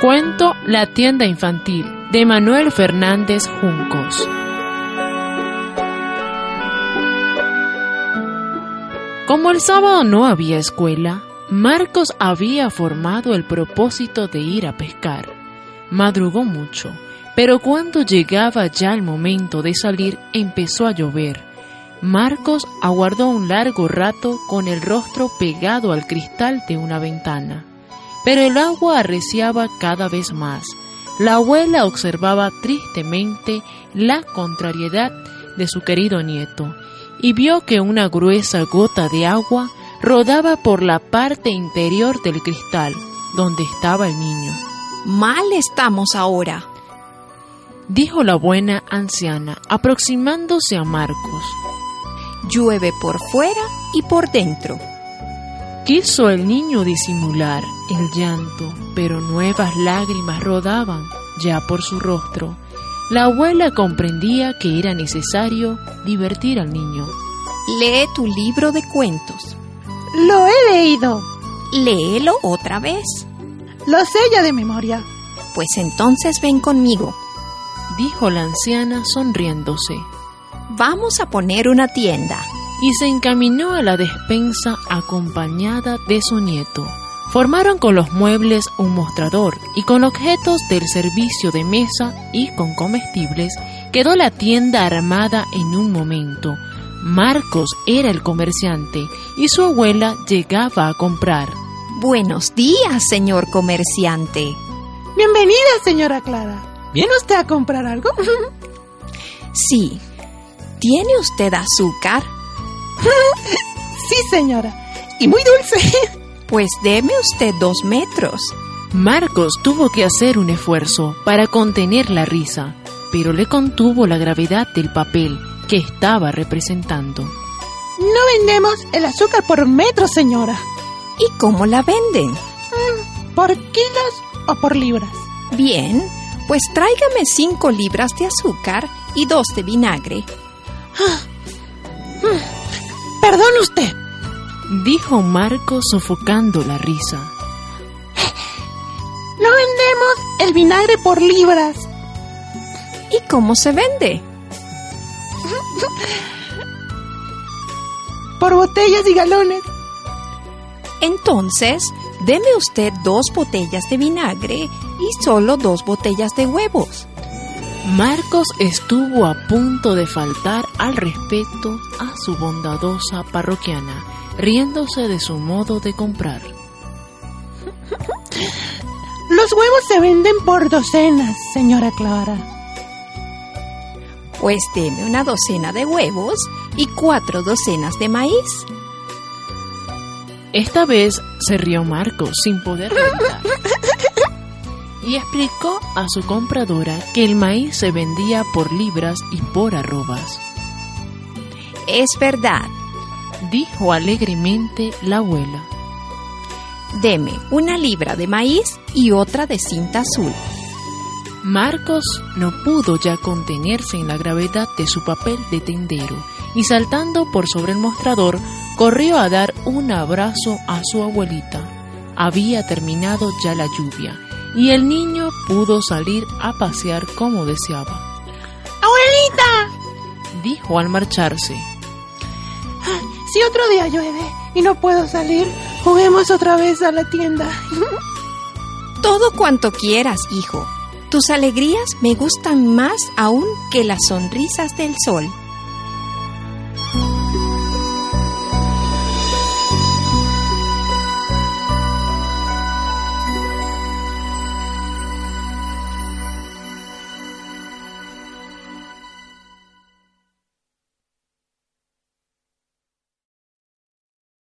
Cuento La tienda infantil de Manuel Fernández Juncos. Como el sábado no había escuela, Marcos había formado el propósito de ir a pescar. Madrugó mucho, pero cuando llegaba ya el momento de salir empezó a llover. Marcos aguardó un largo rato con el rostro pegado al cristal de una ventana pero el agua arreciaba cada vez más. La abuela observaba tristemente la contrariedad de su querido nieto y vio que una gruesa gota de agua rodaba por la parte interior del cristal donde estaba el niño. Mal estamos ahora, dijo la buena anciana, aproximándose a Marcos. Llueve por fuera y por dentro. Quiso el niño disimular el llanto, pero nuevas lágrimas rodaban ya por su rostro. La abuela comprendía que era necesario divertir al niño. Lee tu libro de cuentos. Lo he leído. Léelo otra vez. Lo sé ya de memoria. Pues entonces ven conmigo, dijo la anciana sonriéndose. Vamos a poner una tienda y se encaminó a la despensa acompañada de su nieto. Formaron con los muebles un mostrador y con objetos del servicio de mesa y con comestibles quedó la tienda armada en un momento. Marcos era el comerciante y su abuela llegaba a comprar. Buenos días, señor comerciante. Bienvenida, señora Clara. ¿Viene usted a comprar algo? sí. ¿Tiene usted azúcar? sí, señora. Y muy dulce. Pues deme usted dos metros. Marcos tuvo que hacer un esfuerzo para contener la risa, pero le contuvo la gravedad del papel que estaba representando. No vendemos el azúcar por metro, señora. ¿Y cómo la venden? Mm, ¿Por kilos o por libras? Bien, pues tráigame cinco libras de azúcar y dos de vinagre. Perdón usted, dijo Marco sofocando la risa. No vendemos el vinagre por libras. ¿Y cómo se vende? por botellas y galones. Entonces, deme usted dos botellas de vinagre y solo dos botellas de huevos. Marcos estuvo a punto de faltar al respeto a su bondadosa parroquiana, riéndose de su modo de comprar. Los huevos se venden por docenas, señora Clara. Pues deme una docena de huevos y cuatro docenas de maíz. Esta vez se rió Marcos sin poder reventar y explicó a su compradora que el maíz se vendía por libras y por arrobas. Es verdad, dijo alegremente la abuela. Deme una libra de maíz y otra de cinta azul. Marcos no pudo ya contenerse en la gravedad de su papel de tendero y saltando por sobre el mostrador corrió a dar un abrazo a su abuelita. Había terminado ya la lluvia y el niño pudo salir a pasear como deseaba. ¡Abuelita! dijo al marcharse. Si otro día llueve y no puedo salir, juguemos otra vez a la tienda. Todo cuanto quieras, hijo. Tus alegrías me gustan más aún que las sonrisas del sol.